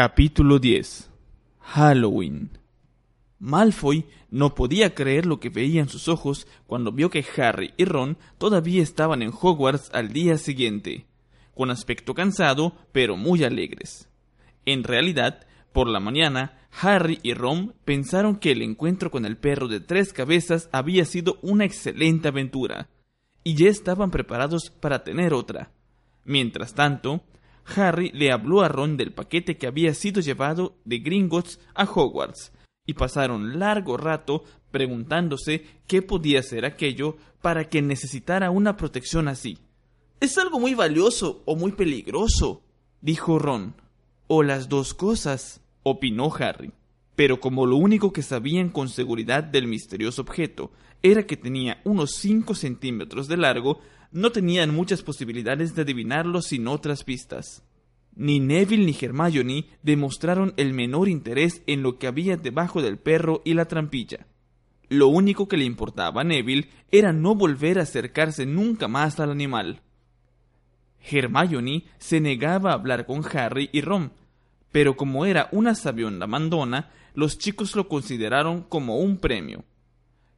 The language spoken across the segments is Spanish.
Capítulo 10 Halloween Malfoy no podía creer lo que veía en sus ojos cuando vio que Harry y Ron todavía estaban en Hogwarts al día siguiente, con aspecto cansado pero muy alegres. En realidad, por la mañana, Harry y Ron pensaron que el encuentro con el perro de tres cabezas había sido una excelente aventura, y ya estaban preparados para tener otra. Mientras tanto, Harry le habló a Ron del paquete que había sido llevado de Gringotts a Hogwarts, y pasaron largo rato preguntándose qué podía ser aquello para que necesitara una protección así. Es algo muy valioso o muy peligroso, dijo Ron. O las dos cosas, opinó Harry. Pero como lo único que sabían con seguridad del misterioso objeto era que tenía unos cinco centímetros de largo, no tenían muchas posibilidades de adivinarlo sin otras pistas. Ni Neville ni Hermione demostraron el menor interés en lo que había debajo del perro y la trampilla. Lo único que le importaba a Neville era no volver a acercarse nunca más al animal. Hermione se negaba a hablar con Harry y Ron, pero como era una sabionda mandona, los chicos lo consideraron como un premio.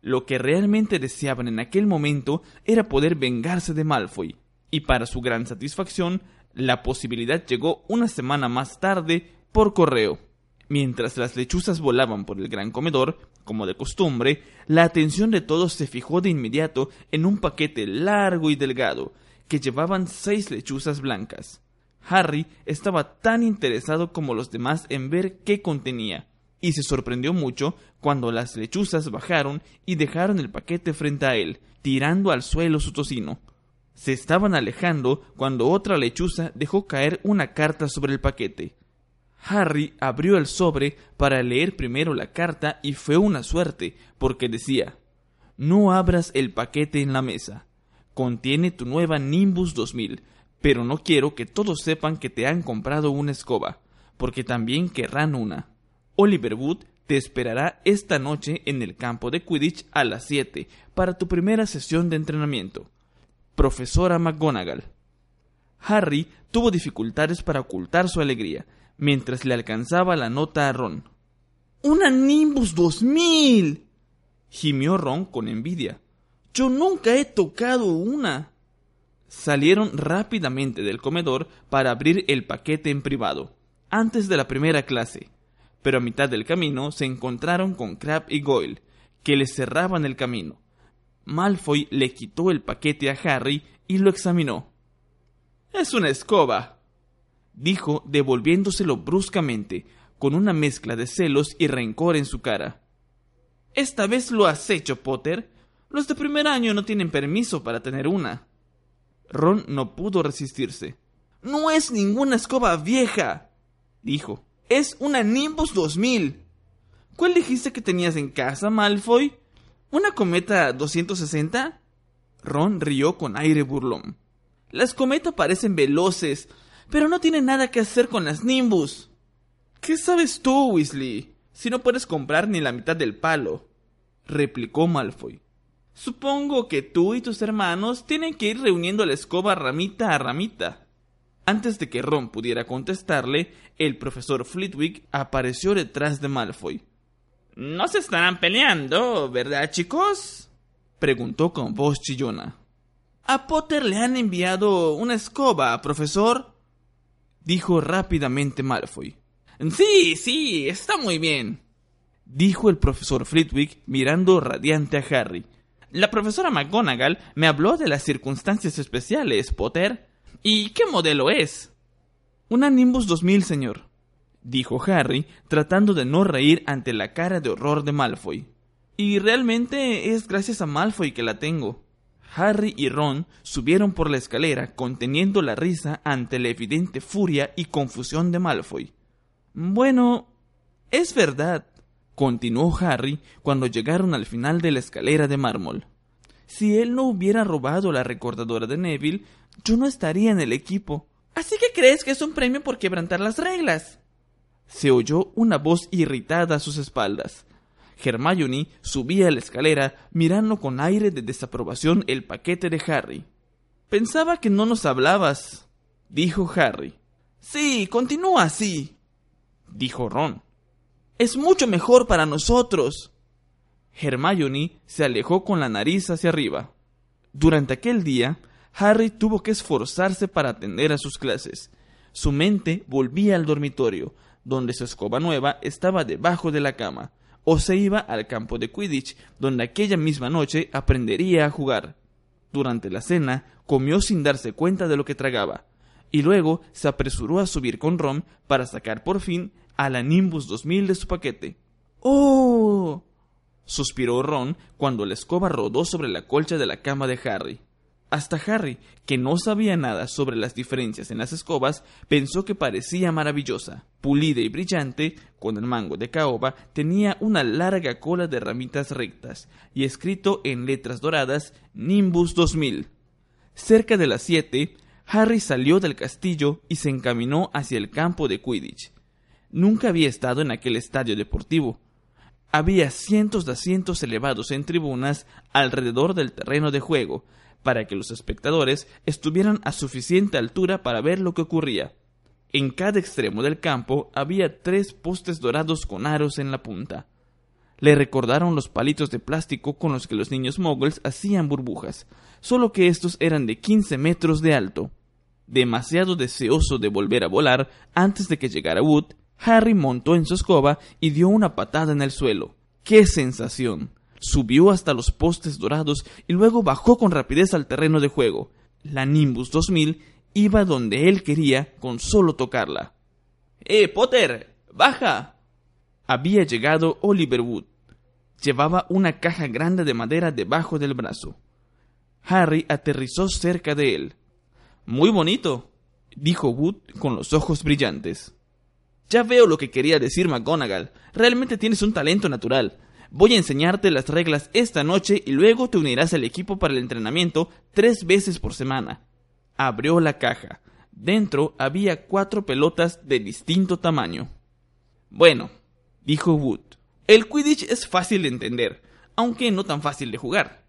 Lo que realmente deseaban en aquel momento era poder vengarse de Malfoy, y para su gran satisfacción, la posibilidad llegó una semana más tarde por correo. Mientras las lechuzas volaban por el gran comedor, como de costumbre, la atención de todos se fijó de inmediato en un paquete largo y delgado, que llevaban seis lechuzas blancas. Harry estaba tan interesado como los demás en ver qué contenía, y se sorprendió mucho cuando las lechuzas bajaron y dejaron el paquete frente a él, tirando al suelo su tocino. Se estaban alejando cuando otra lechuza dejó caer una carta sobre el paquete. Harry abrió el sobre para leer primero la carta y fue una suerte, porque decía No abras el paquete en la mesa. Contiene tu nueva Nimbus 2000, pero no quiero que todos sepan que te han comprado una escoba, porque también querrán una. Oliver Wood te esperará esta noche en el campo de Quidditch a las 7 para tu primera sesión de entrenamiento. Profesora McGonagall. Harry tuvo dificultades para ocultar su alegría mientras le alcanzaba la nota a Ron. ¡Una Nimbus 2000! gimió Ron con envidia. Yo nunca he tocado una. Salieron rápidamente del comedor para abrir el paquete en privado, antes de la primera clase pero a mitad del camino se encontraron con Crab y Goyle, que les cerraban el camino. Malfoy le quitó el paquete a Harry y lo examinó. Es una escoba, dijo devolviéndoselo bruscamente, con una mezcla de celos y rencor en su cara. Esta vez lo has hecho, Potter. Los de primer año no tienen permiso para tener una. Ron no pudo resistirse. No es ninguna escoba vieja, dijo. Es una Nimbus 2000. ¿Cuál dijiste que tenías en casa, Malfoy? ¿Una cometa 260? Ron rió con aire burlón. Las cometas parecen veloces, pero no tienen nada que hacer con las Nimbus. ¿Qué sabes tú, Weasley? Si no puedes comprar ni la mitad del palo, replicó Malfoy. Supongo que tú y tus hermanos tienen que ir reuniendo la escoba ramita a ramita. Antes de que Ron pudiera contestarle, el profesor Flitwick apareció detrás de Malfoy. No se estarán peleando, ¿verdad, chicos? preguntó con voz chillona. A Potter le han enviado una escoba, profesor, dijo rápidamente Malfoy. Sí, sí, está muy bien, dijo el profesor Flitwick mirando radiante a Harry. La profesora McGonagall me habló de las circunstancias especiales, Potter. ¿Y qué modelo es? Una Nimbus 2000, señor, dijo Harry, tratando de no reír ante la cara de horror de Malfoy. Y realmente es gracias a Malfoy que la tengo. Harry y Ron subieron por la escalera conteniendo la risa ante la evidente furia y confusión de Malfoy. Bueno, es verdad, continuó Harry cuando llegaron al final de la escalera de mármol. Si él no hubiera robado la recordadora de Neville, yo no estaría en el equipo. Así que crees que es un premio por quebrantar las reglas. Se oyó una voz irritada a sus espaldas. Hermione subía la escalera mirando con aire de desaprobación el paquete de Harry. Pensaba que no nos hablabas, dijo Harry. Sí, continúa así, dijo Ron. Es mucho mejor para nosotros. Hermione se alejó con la nariz hacia arriba. Durante aquel día, Harry tuvo que esforzarse para atender a sus clases. Su mente volvía al dormitorio, donde su escoba nueva estaba debajo de la cama, o se iba al campo de Quidditch, donde aquella misma noche aprendería a jugar. Durante la cena, comió sin darse cuenta de lo que tragaba, y luego se apresuró a subir con Ron para sacar por fin a la Nimbus 2000 de su paquete. ¡Oh! suspiró Ron cuando la escoba rodó sobre la colcha de la cama de Harry. Hasta Harry, que no sabía nada sobre las diferencias en las escobas, pensó que parecía maravillosa. Pulida y brillante, con el mango de caoba, tenía una larga cola de ramitas rectas y escrito en letras doradas Nimbus 2000. Cerca de las siete, Harry salió del castillo y se encaminó hacia el campo de Quidditch. Nunca había estado en aquel estadio deportivo. Había cientos de asientos elevados en tribunas alrededor del terreno de juego, para que los espectadores estuvieran a suficiente altura para ver lo que ocurría. En cada extremo del campo había tres postes dorados con aros en la punta. Le recordaron los palitos de plástico con los que los niños moguls hacían burbujas, solo que estos eran de 15 metros de alto. Demasiado deseoso de volver a volar antes de que llegara Wood, Harry montó en su escoba y dio una patada en el suelo. ¡Qué sensación! Subió hasta los postes dorados y luego bajó con rapidez al terreno de juego. La Nimbus 2000 iba donde él quería con solo tocarla. ¡Eh, Potter! ¡Baja! Había llegado Oliver Wood. Llevaba una caja grande de madera debajo del brazo. Harry aterrizó cerca de él. Muy bonito, dijo Wood con los ojos brillantes. Ya veo lo que quería decir McGonagall. Realmente tienes un talento natural. Voy a enseñarte las reglas esta noche y luego te unirás al equipo para el entrenamiento tres veces por semana. Abrió la caja. Dentro había cuatro pelotas de distinto tamaño. Bueno, dijo Wood, el Quidditch es fácil de entender, aunque no tan fácil de jugar.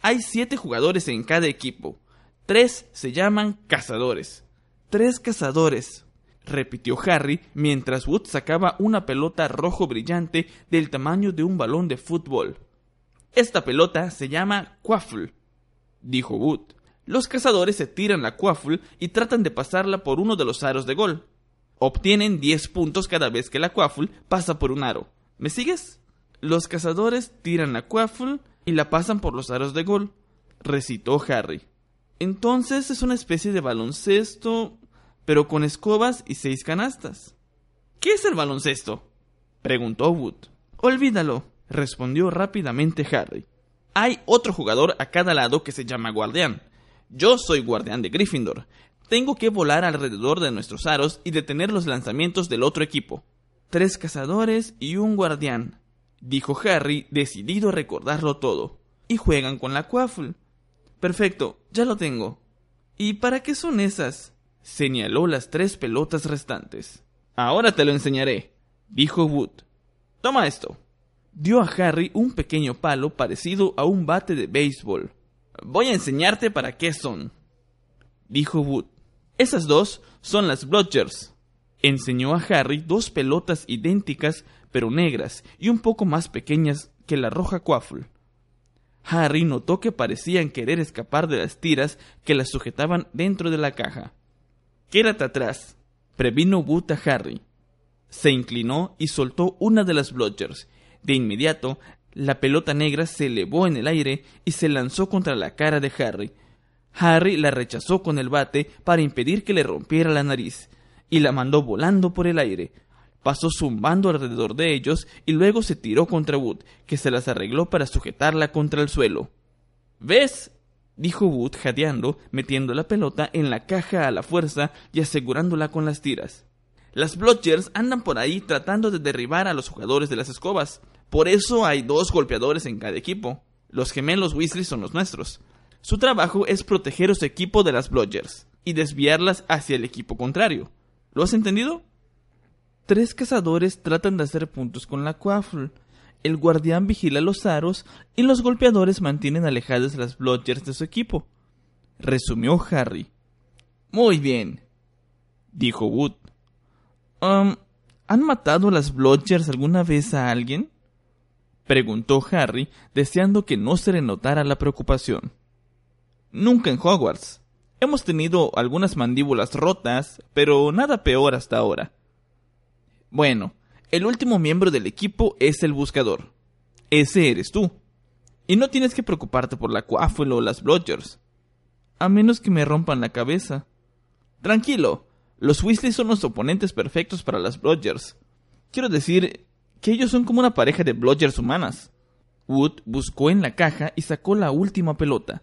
Hay siete jugadores en cada equipo. Tres se llaman cazadores. Tres cazadores, repitió Harry mientras Wood sacaba una pelota rojo brillante del tamaño de un balón de fútbol. Esta pelota se llama quaffle, dijo Wood. Los cazadores se tiran la quaffle y tratan de pasarla por uno de los aros de gol. Obtienen 10 puntos cada vez que la quaffle pasa por un aro. ¿Me sigues? Los cazadores tiran la quaffle y la pasan por los aros de gol, recitó Harry. Entonces es una especie de baloncesto pero con escobas y seis canastas. ¿Qué es el baloncesto? preguntó Wood. Olvídalo, respondió rápidamente Harry. Hay otro jugador a cada lado que se llama guardián. Yo soy guardián de Gryffindor. Tengo que volar alrededor de nuestros aros y detener los lanzamientos del otro equipo. Tres cazadores y un guardián, dijo Harry, decidido a recordarlo todo. Y juegan con la quaffle. Perfecto, ya lo tengo. ¿Y para qué son esas? Señaló las tres pelotas restantes. Ahora te lo enseñaré, dijo Wood. Toma esto. Dio a Harry un pequeño palo parecido a un bate de béisbol. Voy a enseñarte para qué son, dijo Wood. Esas dos son las Blodgers. Enseñó a Harry dos pelotas idénticas pero negras y un poco más pequeñas que la roja Quaffle. Harry notó que parecían querer escapar de las tiras que las sujetaban dentro de la caja. Quédate atrás, previno Wood a Harry. Se inclinó y soltó una de las blodgers. De inmediato, la pelota negra se elevó en el aire y se lanzó contra la cara de Harry. Harry la rechazó con el bate para impedir que le rompiera la nariz, y la mandó volando por el aire. Pasó zumbando alrededor de ellos y luego se tiró contra Wood, que se las arregló para sujetarla contra el suelo. ¿Ves? Dijo Wood jadeando, metiendo la pelota en la caja a la fuerza y asegurándola con las tiras. Las Blodgers andan por ahí tratando de derribar a los jugadores de las escobas. Por eso hay dos golpeadores en cada equipo. Los gemelos Weasley son los nuestros. Su trabajo es proteger a su equipo de las Blodgers y desviarlas hacia el equipo contrario. ¿Lo has entendido? Tres cazadores tratan de hacer puntos con la Quaffle, el guardián vigila los aros y los golpeadores mantienen alejadas las blodgers de su equipo. Resumió Harry. Muy bien, dijo Wood. Um, ¿Han matado las Blodgers alguna vez a alguien? preguntó Harry, deseando que no se le notara la preocupación. Nunca en Hogwarts. Hemos tenido algunas mandíbulas rotas, pero nada peor hasta ahora. Bueno, el último miembro del equipo es el buscador. Ese eres tú. Y no tienes que preocuparte por la Quaffle o las Blodgers. A menos que me rompan la cabeza. Tranquilo, los Weasley son los oponentes perfectos para las Blodgers. Quiero decir que ellos son como una pareja de Blodgers humanas. Wood buscó en la caja y sacó la última pelota.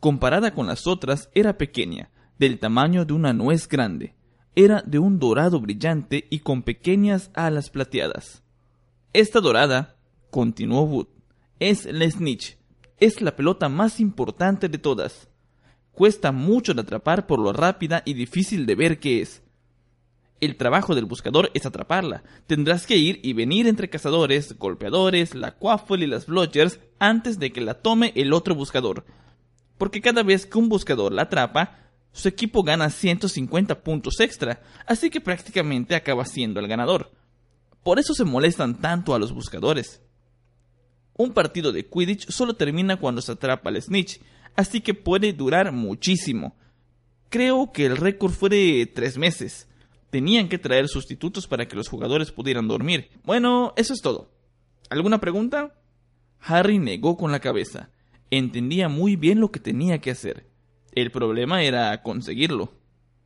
Comparada con las otras, era pequeña, del tamaño de una nuez grande. Era de un dorado brillante y con pequeñas alas plateadas. Esta dorada, continuó Wood, es la Snitch. Es la pelota más importante de todas. Cuesta mucho de atrapar por lo rápida y difícil de ver que es. El trabajo del buscador es atraparla. Tendrás que ir y venir entre cazadores, golpeadores, la Quaffle y las Blodgers antes de que la tome el otro buscador. Porque cada vez que un buscador la atrapa, su equipo gana 150 puntos extra, así que prácticamente acaba siendo el ganador. Por eso se molestan tanto a los buscadores. Un partido de Quidditch solo termina cuando se atrapa al snitch, así que puede durar muchísimo. Creo que el récord fue de tres meses. Tenían que traer sustitutos para que los jugadores pudieran dormir. Bueno, eso es todo. ¿Alguna pregunta? Harry negó con la cabeza. Entendía muy bien lo que tenía que hacer. El problema era conseguirlo.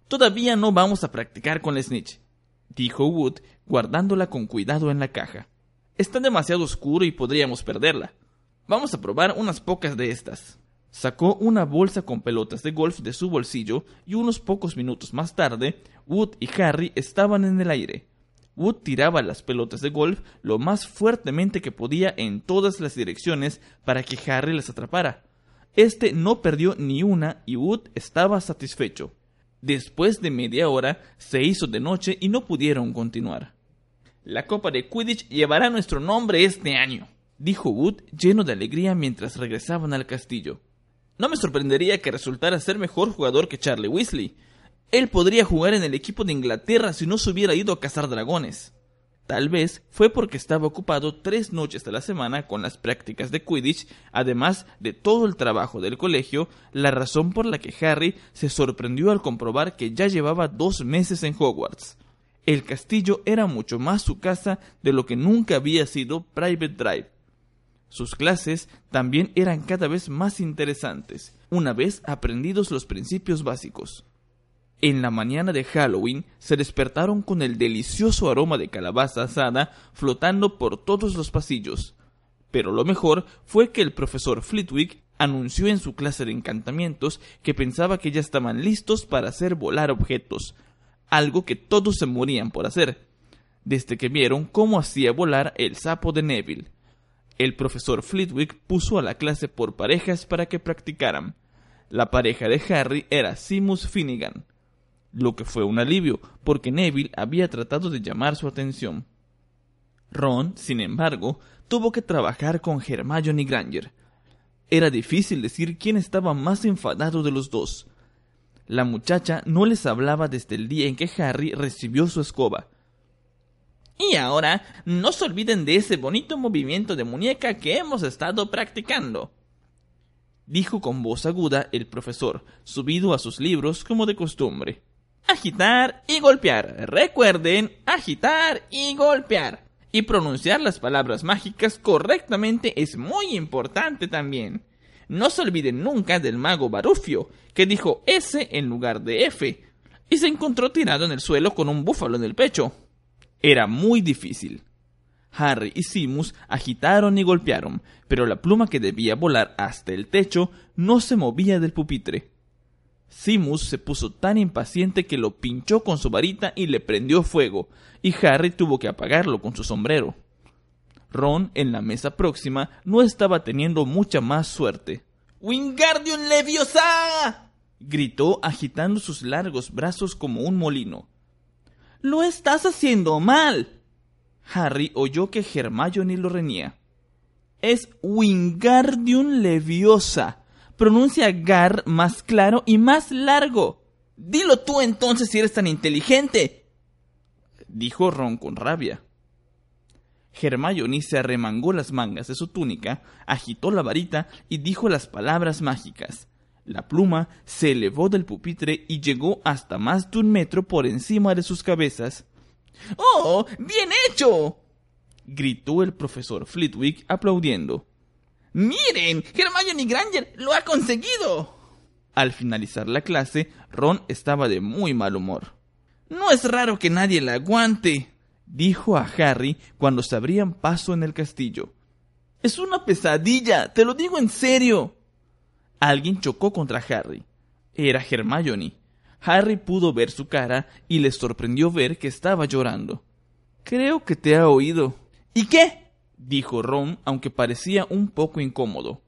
Todavía no vamos a practicar con la snitch, dijo Wood, guardándola con cuidado en la caja. Está demasiado oscuro y podríamos perderla. Vamos a probar unas pocas de estas. Sacó una bolsa con pelotas de golf de su bolsillo y unos pocos minutos más tarde, Wood y Harry estaban en el aire. Wood tiraba las pelotas de golf lo más fuertemente que podía en todas las direcciones para que Harry las atrapara. Este no perdió ni una y Wood estaba satisfecho. Después de media hora se hizo de noche y no pudieron continuar. La Copa de Quidditch llevará nuestro nombre este año, dijo Wood lleno de alegría mientras regresaban al castillo. No me sorprendería que resultara ser mejor jugador que Charlie Weasley. Él podría jugar en el equipo de Inglaterra si no se hubiera ido a cazar dragones. Tal vez fue porque estaba ocupado tres noches de la semana con las prácticas de Quidditch, además de todo el trabajo del colegio, la razón por la que Harry se sorprendió al comprobar que ya llevaba dos meses en Hogwarts. El castillo era mucho más su casa de lo que nunca había sido Private Drive. Sus clases también eran cada vez más interesantes, una vez aprendidos los principios básicos. En la mañana de Halloween se despertaron con el delicioso aroma de calabaza asada flotando por todos los pasillos. Pero lo mejor fue que el profesor Flitwick anunció en su clase de encantamientos que pensaba que ya estaban listos para hacer volar objetos, algo que todos se morían por hacer, desde que vieron cómo hacía volar el sapo de Neville. El profesor Flitwick puso a la clase por parejas para que practicaran. La pareja de Harry era Simus Finnegan, lo que fue un alivio, porque Neville había tratado de llamar su atención. Ron, sin embargo, tuvo que trabajar con Hermione Granger. Era difícil decir quién estaba más enfadado de los dos. La muchacha no les hablaba desde el día en que Harry recibió su escoba. Y ahora, no se olviden de ese bonito movimiento de muñeca que hemos estado practicando. Dijo con voz aguda el profesor, subido a sus libros como de costumbre. Agitar y golpear. Recuerden, agitar y golpear. Y pronunciar las palabras mágicas correctamente es muy importante también. No se olviden nunca del mago Barufio, que dijo S en lugar de F, y se encontró tirado en el suelo con un búfalo en el pecho. Era muy difícil. Harry y Simus agitaron y golpearon, pero la pluma que debía volar hasta el techo no se movía del pupitre. Simus se puso tan impaciente que lo pinchó con su varita y le prendió fuego, y Harry tuvo que apagarlo con su sombrero. Ron, en la mesa próxima, no estaba teniendo mucha más suerte. ¡Wingardium Leviosa! gritó agitando sus largos brazos como un molino. Lo estás haciendo mal. Harry oyó que Hermione lo reñía. Es Wingardium Leviosa. Pronuncia Gar más claro y más largo. Dilo tú entonces si eres tan inteligente. dijo Ron con rabia. Hermione se arremangó las mangas de su túnica, agitó la varita y dijo las palabras mágicas. La pluma se elevó del pupitre y llegó hasta más de un metro por encima de sus cabezas. ¡Oh! ¡Bien hecho! gritó el profesor Flitwick aplaudiendo. ¡Miren! Hermione Granger lo ha conseguido. Al finalizar la clase, Ron estaba de muy mal humor. No es raro que nadie la aguante, dijo a Harry cuando se abrían paso en el castillo. Es una pesadilla, te lo digo en serio. Alguien chocó contra Harry. Era Hermione. Harry pudo ver su cara y le sorprendió ver que estaba llorando. Creo que te ha oído. ¿Y qué? Dijo Ron, aunque parecía un poco incómodo.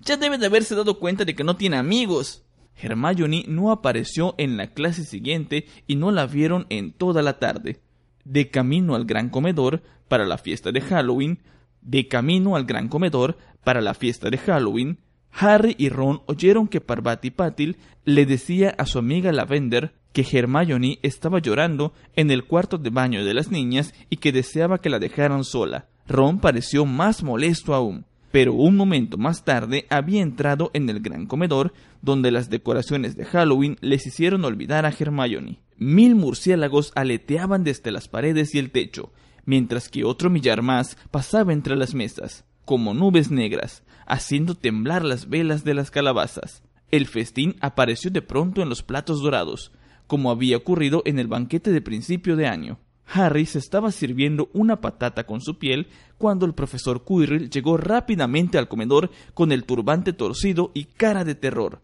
Ya debe de haberse dado cuenta de que no tiene amigos. Hermione no apareció en la clase siguiente y no la vieron en toda la tarde. De camino al gran comedor para la fiesta de Halloween, de camino al gran comedor para la fiesta de Halloween, Harry y Ron oyeron que Parvati Patil le decía a su amiga Lavender que Hermione estaba llorando en el cuarto de baño de las niñas y que deseaba que la dejaran sola. Ron pareció más molesto aún pero un momento más tarde había entrado en el gran comedor, donde las decoraciones de Halloween les hicieron olvidar a Hermione. Mil murciélagos aleteaban desde las paredes y el techo, mientras que otro millar más pasaba entre las mesas, como nubes negras, haciendo temblar las velas de las calabazas. El festín apareció de pronto en los platos dorados, como había ocurrido en el banquete de principio de año. Harry se estaba sirviendo una patata con su piel cuando el profesor Quirrell llegó rápidamente al comedor con el turbante torcido y cara de terror.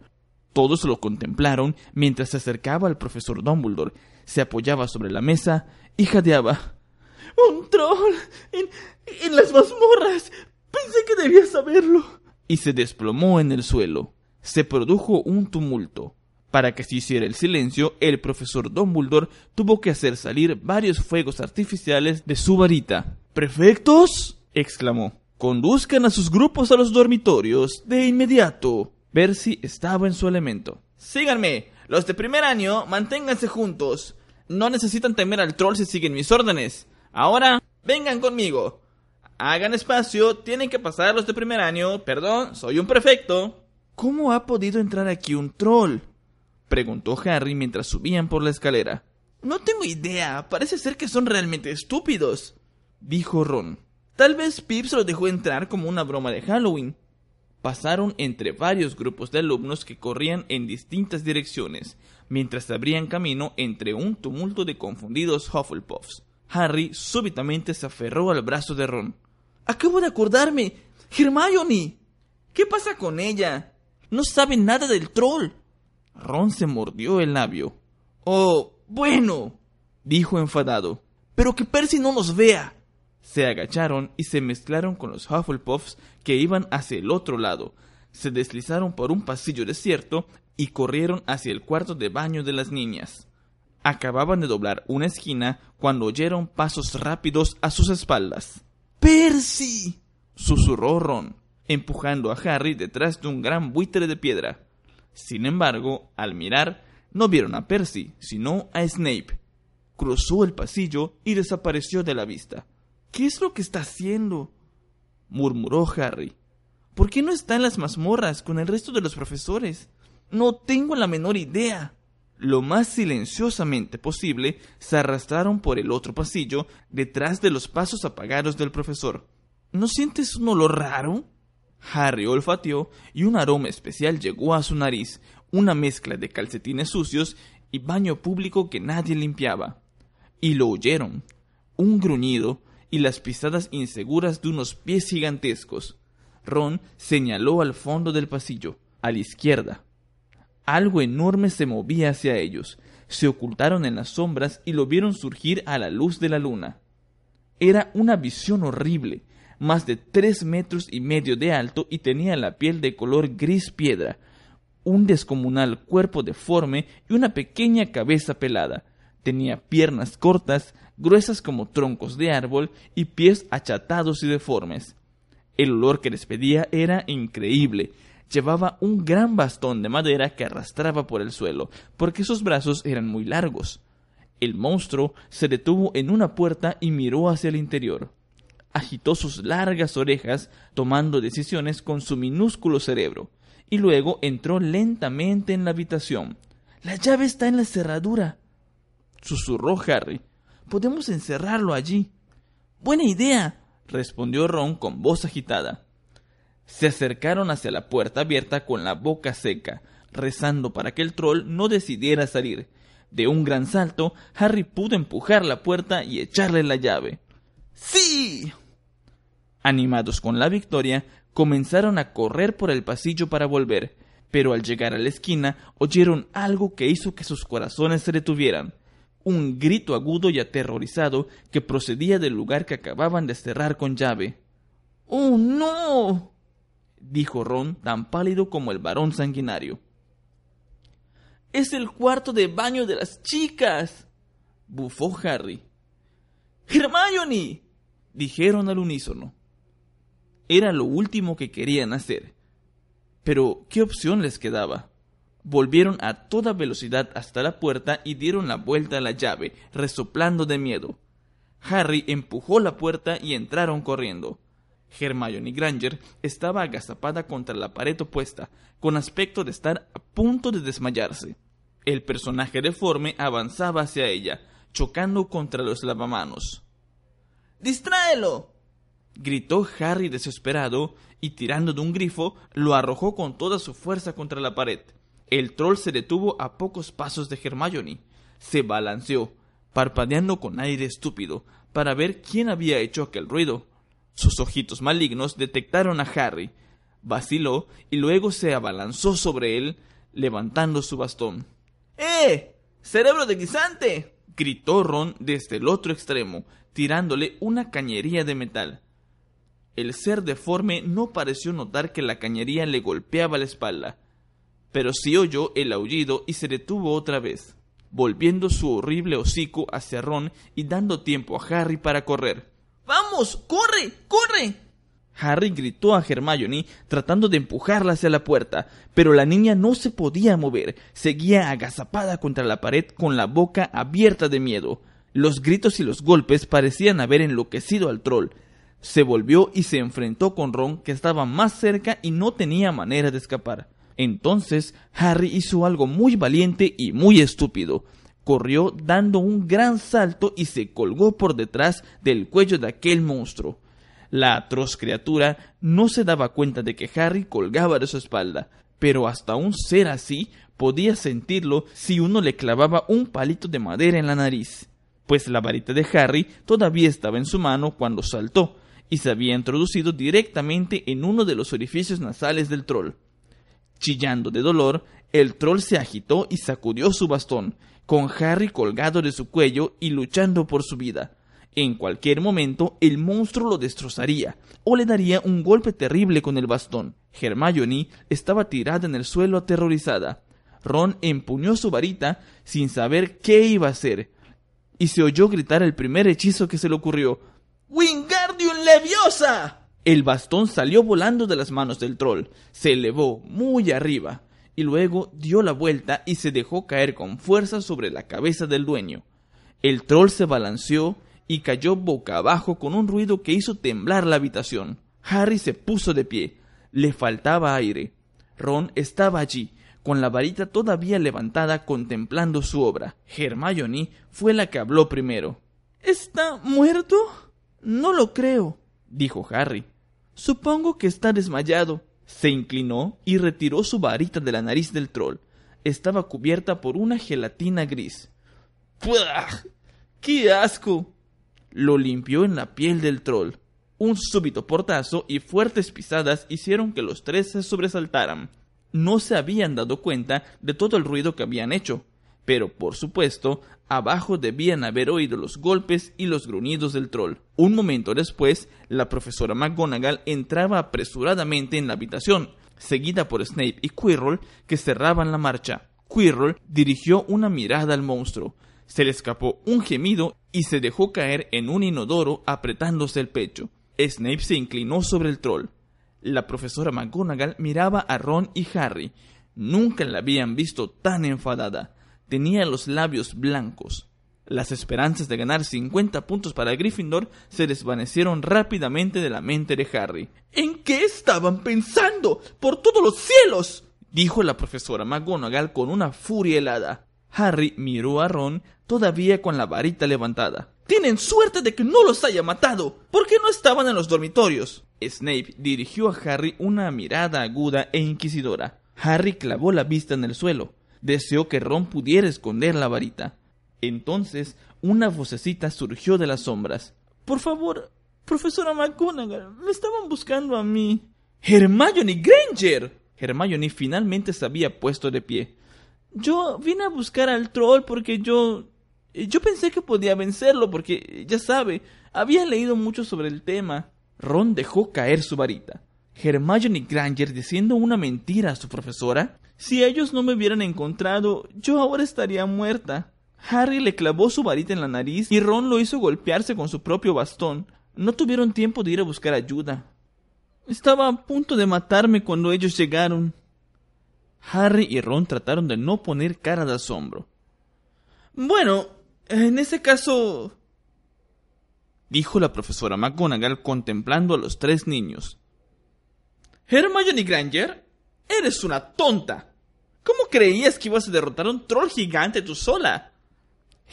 Todos lo contemplaron mientras se acercaba al profesor Dumbledore, se apoyaba sobre la mesa y jadeaba. ¡Un troll! ¡En, en las mazmorras! Pensé que debía saberlo. Y se desplomó en el suelo. Se produjo un tumulto. Para que se hiciera el silencio, el profesor Dumbledore tuvo que hacer salir varios fuegos artificiales de su varita. ¿Prefectos? exclamó. Conduzcan a sus grupos a los dormitorios de inmediato. Percy estaba en su elemento. Síganme. Los de primer año, manténganse juntos. No necesitan temer al troll si siguen mis órdenes. Ahora, vengan conmigo. Hagan espacio, tienen que pasar los de primer año. Perdón, soy un prefecto. ¿Cómo ha podido entrar aquí un troll? Preguntó Harry mientras subían por la escalera. No tengo idea. Parece ser que son realmente estúpidos, dijo Ron. Tal vez Pips lo dejó entrar como una broma de Halloween. Pasaron entre varios grupos de alumnos que corrían en distintas direcciones, mientras abrían camino entre un tumulto de confundidos Hufflepuffs. Harry súbitamente se aferró al brazo de Ron. Acabo de acordarme. Hermione. ¿Qué pasa con ella? No sabe nada del troll. Ron se mordió el labio. Oh, bueno, dijo enfadado. Pero que Percy no nos vea. Se agacharon y se mezclaron con los Hufflepuffs que iban hacia el otro lado. Se deslizaron por un pasillo desierto y corrieron hacia el cuarto de baño de las niñas. Acababan de doblar una esquina cuando oyeron pasos rápidos a sus espaldas. ¡Percy! susurró Ron, empujando a Harry detrás de un gran buitre de piedra. Sin embargo, al mirar, no vieron a Percy, sino a Snape. Cruzó el pasillo y desapareció de la vista. ¿Qué es lo que está haciendo? murmuró Harry. ¿Por qué no está en las mazmorras con el resto de los profesores? No tengo la menor idea. Lo más silenciosamente posible se arrastraron por el otro pasillo detrás de los pasos apagados del profesor. ¿No sientes un olor raro? Harry olfateó y un aroma especial llegó a su nariz, una mezcla de calcetines sucios y baño público que nadie limpiaba. Y lo oyeron, un gruñido y las pisadas inseguras de unos pies gigantescos. Ron señaló al fondo del pasillo, a la izquierda. Algo enorme se movía hacia ellos. Se ocultaron en las sombras y lo vieron surgir a la luz de la luna. Era una visión horrible, más de tres metros y medio de alto y tenía la piel de color gris piedra, un descomunal cuerpo deforme y una pequeña cabeza pelada. Tenía piernas cortas, gruesas como troncos de árbol y pies achatados y deformes. El olor que despedía era increíble. Llevaba un gran bastón de madera que arrastraba por el suelo, porque sus brazos eran muy largos. El monstruo se detuvo en una puerta y miró hacia el interior. Agitó sus largas orejas, tomando decisiones con su minúsculo cerebro, y luego entró lentamente en la habitación. La llave está en la cerradura, susurró Harry. Podemos encerrarlo allí. Buena idea, respondió Ron con voz agitada. Se acercaron hacia la puerta abierta con la boca seca, rezando para que el troll no decidiera salir. De un gran salto, Harry pudo empujar la puerta y echarle la llave. ¡Sí! Animados con la victoria, comenzaron a correr por el pasillo para volver, pero al llegar a la esquina oyeron algo que hizo que sus corazones se detuvieran. Un grito agudo y aterrorizado que procedía del lugar que acababan de cerrar con llave. ¡Oh, no! dijo Ron, tan pálido como el varón sanguinario. Es el cuarto de baño de las chicas. bufó Harry. Hermione. dijeron al unísono. Era lo último que querían hacer. Pero, ¿qué opción les quedaba? Volvieron a toda velocidad hasta la puerta y dieron la vuelta a la llave, resoplando de miedo. Harry empujó la puerta y entraron corriendo. Hermione Granger estaba agazapada contra la pared opuesta, con aspecto de estar a punto de desmayarse. El personaje deforme avanzaba hacia ella, chocando contra los lavamanos. ¡Distráelo! Gritó Harry desesperado y tirando de un grifo lo arrojó con toda su fuerza contra la pared. El troll se detuvo a pocos pasos de Hermione. Se balanceó, parpadeando con aire estúpido, para ver quién había hecho aquel ruido. Sus ojitos malignos detectaron a Harry. Vaciló y luego se abalanzó sobre él, levantando su bastón. ¡Eh! ¡Cerebro de guisante! gritó Ron desde el otro extremo, tirándole una cañería de metal. El ser deforme no pareció notar que la cañería le golpeaba la espalda, pero sí oyó el aullido y se detuvo otra vez, volviendo su horrible hocico hacia Ron y dando tiempo a Harry para correr. ¡Vamos! ¡Corre! ¡Corre! Harry gritó a Hermione tratando de empujarla hacia la puerta, pero la niña no se podía mover, seguía agazapada contra la pared con la boca abierta de miedo. Los gritos y los golpes parecían haber enloquecido al troll. Se volvió y se enfrentó con Ron, que estaba más cerca y no tenía manera de escapar. Entonces Harry hizo algo muy valiente y muy estúpido corrió dando un gran salto y se colgó por detrás del cuello de aquel monstruo. La atroz criatura no se daba cuenta de que Harry colgaba de su espalda, pero hasta un ser así podía sentirlo si uno le clavaba un palito de madera en la nariz, pues la varita de Harry todavía estaba en su mano cuando saltó, y se había introducido directamente en uno de los orificios nasales del troll. Chillando de dolor, el troll se agitó y sacudió su bastón, con Harry colgado de su cuello y luchando por su vida. En cualquier momento el monstruo lo destrozaría o le daría un golpe terrible con el bastón. Hermione estaba tirada en el suelo aterrorizada. Ron empuñó su varita sin saber qué iba a hacer y se oyó gritar el primer hechizo que se le ocurrió. ¡Wingardium Leviosa! El bastón salió volando de las manos del troll, se elevó muy arriba y luego dio la vuelta y se dejó caer con fuerza sobre la cabeza del dueño. El troll se balanceó y cayó boca abajo con un ruido que hizo temblar la habitación. Harry se puso de pie. Le faltaba aire. Ron estaba allí, con la varita todavía levantada contemplando su obra. Hermione fue la que habló primero. ¿Está muerto? No lo creo, dijo Harry. Supongo que está desmayado. Se inclinó y retiró su varita de la nariz del troll. Estaba cubierta por una gelatina gris. ¡Puah! ¡Qué asco! Lo limpió en la piel del troll. Un súbito portazo y fuertes pisadas hicieron que los tres se sobresaltaran. No se habían dado cuenta de todo el ruido que habían hecho, pero por supuesto, abajo debían haber oído los golpes y los gruñidos del troll. Un momento después, la profesora McGonagall entraba apresuradamente en la habitación, seguida por Snape y Quirrell, que cerraban la marcha. Quirrell dirigió una mirada al monstruo. Se le escapó un gemido y se dejó caer en un inodoro apretándose el pecho. Snape se inclinó sobre el troll. La profesora McGonagall miraba a Ron y Harry. Nunca la habían visto tan enfadada. Tenía los labios blancos. Las esperanzas de ganar 50 puntos para Gryffindor se desvanecieron rápidamente de la mente de Harry. ¿En qué estaban pensando? ¡Por todos los cielos! dijo la profesora McGonagall con una furia helada. Harry miró a Ron todavía con la varita levantada. Tienen suerte de que no los haya matado. ¿Por qué no estaban en los dormitorios? Snape dirigió a Harry una mirada aguda e inquisidora. Harry clavó la vista en el suelo. Deseó que Ron pudiera esconder la varita. Entonces, una vocecita surgió de las sombras. Por favor, profesora McGonagall, me estaban buscando a mí. ¡Hermione Granger! Hermione finalmente se había puesto de pie. Yo vine a buscar al troll porque yo... Yo pensé que podía vencerlo porque, ya sabe, había leído mucho sobre el tema. Ron dejó caer su varita. Hermione Granger diciendo una mentira a su profesora. Si ellos no me hubieran encontrado, yo ahora estaría muerta. Harry le clavó su varita en la nariz y Ron lo hizo golpearse con su propio bastón. No tuvieron tiempo de ir a buscar ayuda. Estaba a punto de matarme cuando ellos llegaron. Harry y Ron trataron de no poner cara de asombro. Bueno, en ese caso... dijo la profesora McGonagall contemplando a los tres niños. Hermione Granger, eres una tonta. ¿Cómo creías que ibas a derrotar a un troll gigante tú sola?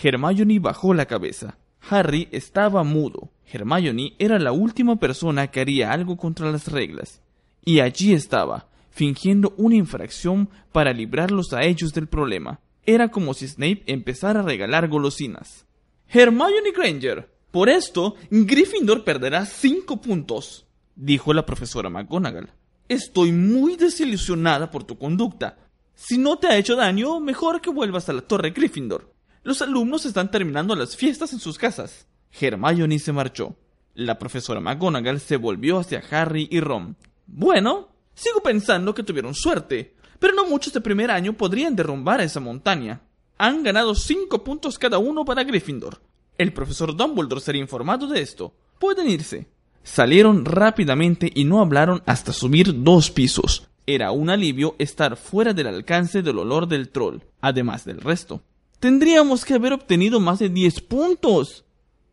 Hermione bajó la cabeza. Harry estaba mudo. Hermione era la última persona que haría algo contra las reglas. Y allí estaba, fingiendo una infracción para librarlos a ellos del problema. Era como si Snape empezara a regalar golosinas. Hermione Granger, por esto Gryffindor perderá cinco puntos, dijo la profesora McGonagall. Estoy muy desilusionada por tu conducta. Si no te ha hecho daño, mejor que vuelvas a la Torre Gryffindor. Los alumnos están terminando las fiestas en sus casas. Hermione se marchó. La profesora McGonagall se volvió hacia Harry y Ron. Bueno, sigo pensando que tuvieron suerte, pero no muchos de primer año podrían derrumbar esa montaña. Han ganado cinco puntos cada uno para Gryffindor. El profesor Dumbledore sería informado de esto. Pueden irse. Salieron rápidamente y no hablaron hasta subir dos pisos. Era un alivio estar fuera del alcance del olor del troll, además del resto. Tendríamos que haber obtenido más de diez puntos.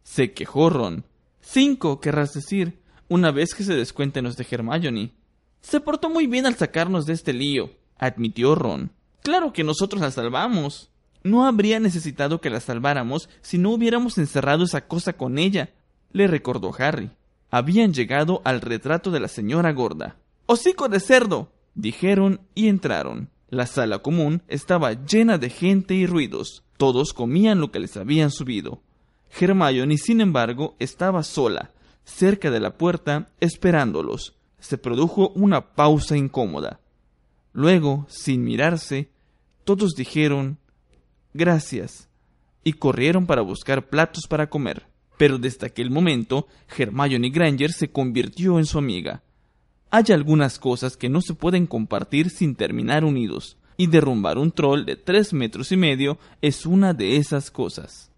Se quejó Ron. Cinco, querrás decir, una vez que se descuenten los de Hermione. Se portó muy bien al sacarnos de este lío, admitió Ron. Claro que nosotros la salvamos. No habría necesitado que la salváramos si no hubiéramos encerrado esa cosa con ella, le recordó Harry habían llegado al retrato de la señora gorda. ¡Hocico de cerdo! Dijeron y entraron. La sala común estaba llena de gente y ruidos. Todos comían lo que les habían subido. Hermione, sin embargo, estaba sola, cerca de la puerta, esperándolos. Se produjo una pausa incómoda. Luego, sin mirarse, todos dijeron gracias y corrieron para buscar platos para comer. Pero desde aquel momento, Hermione Granger se convirtió en su amiga. Hay algunas cosas que no se pueden compartir sin terminar unidos, y derrumbar un troll de tres metros y medio es una de esas cosas.